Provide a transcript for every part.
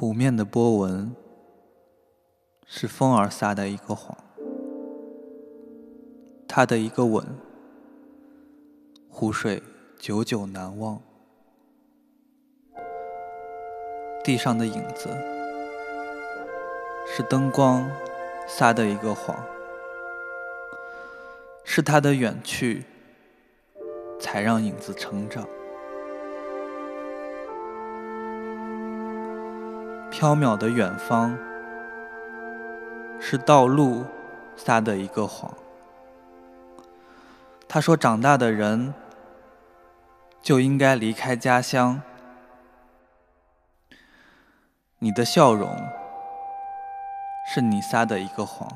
湖面的波纹是风儿撒的一个谎，他的一个吻，湖水久久难忘。地上的影子是灯光撒的一个谎，是他的远去才让影子成长。缥缈的远方，是道路撒的一个谎。他说：“长大的人就应该离开家乡。”你的笑容，是你撒的一个谎。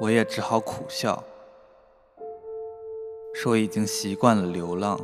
我也只好苦笑，说已经习惯了流浪。